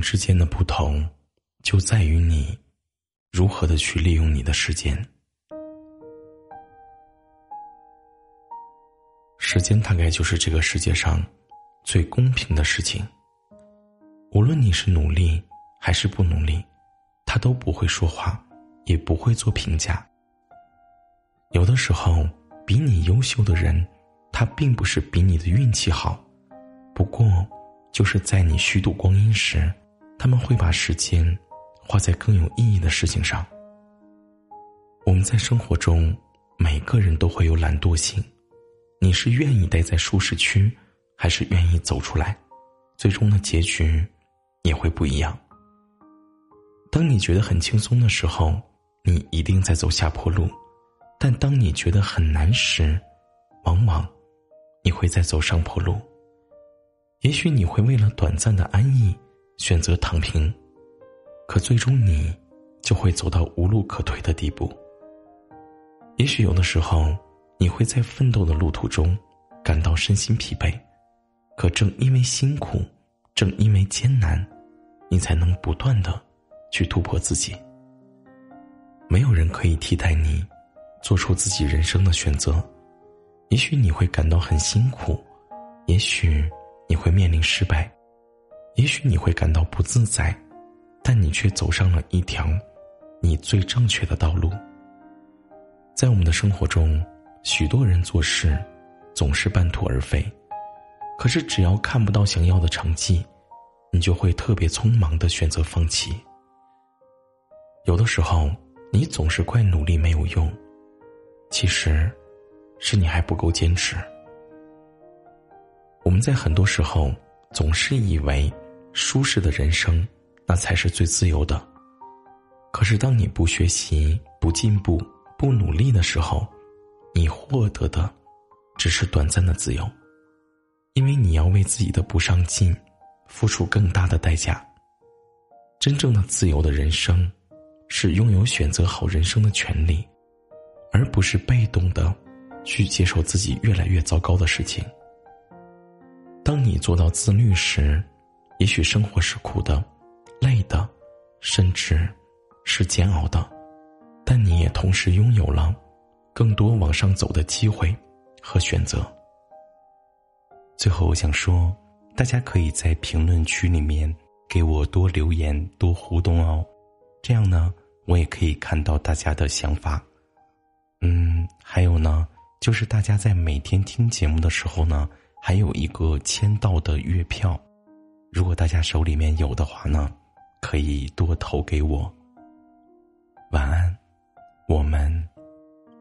之间的不同，就在于你如何的去利用你的时间。时间大概就是这个世界上最公平的事情。无论你是努力还是不努力，他都不会说话，也不会做评价。有的时候，比你优秀的人，他并不是比你的运气好，不过就是在你虚度光阴时，他们会把时间花在更有意义的事情上。我们在生活中，每个人都会有懒惰性。你是愿意待在舒适区，还是愿意走出来？最终的结局也会不一样。当你觉得很轻松的时候，你一定在走下坡路；但当你觉得很难时，往往你会在走上坡路。也许你会为了短暂的安逸选择躺平，可最终你就会走到无路可退的地步。也许有的时候。你会在奋斗的路途中感到身心疲惫，可正因为辛苦，正因为艰难，你才能不断的去突破自己。没有人可以替代你做出自己人生的选择。也许你会感到很辛苦，也许你会面临失败，也许你会感到不自在，但你却走上了一条你最正确的道路。在我们的生活中。许多人做事总是半途而废，可是只要看不到想要的成绩，你就会特别匆忙的选择放弃。有的时候，你总是怪努力没有用，其实，是你还不够坚持。我们在很多时候总是以为舒适的人生那才是最自由的，可是当你不学习、不进步、不努力的时候，你获得的，只是短暂的自由，因为你要为自己的不上进，付出更大的代价。真正的自由的人生，是拥有选择好人生的权利，而不是被动的去接受自己越来越糟糕的事情。当你做到自律时，也许生活是苦的、累的，甚至是煎熬的，但你也同时拥有了。更多往上走的机会和选择。最后，我想说，大家可以在评论区里面给我多留言、多互动哦，这样呢，我也可以看到大家的想法。嗯，还有呢，就是大家在每天听节目的时候呢，还有一个签到的月票，如果大家手里面有的话呢，可以多投给我。晚安，我们。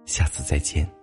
下次再见。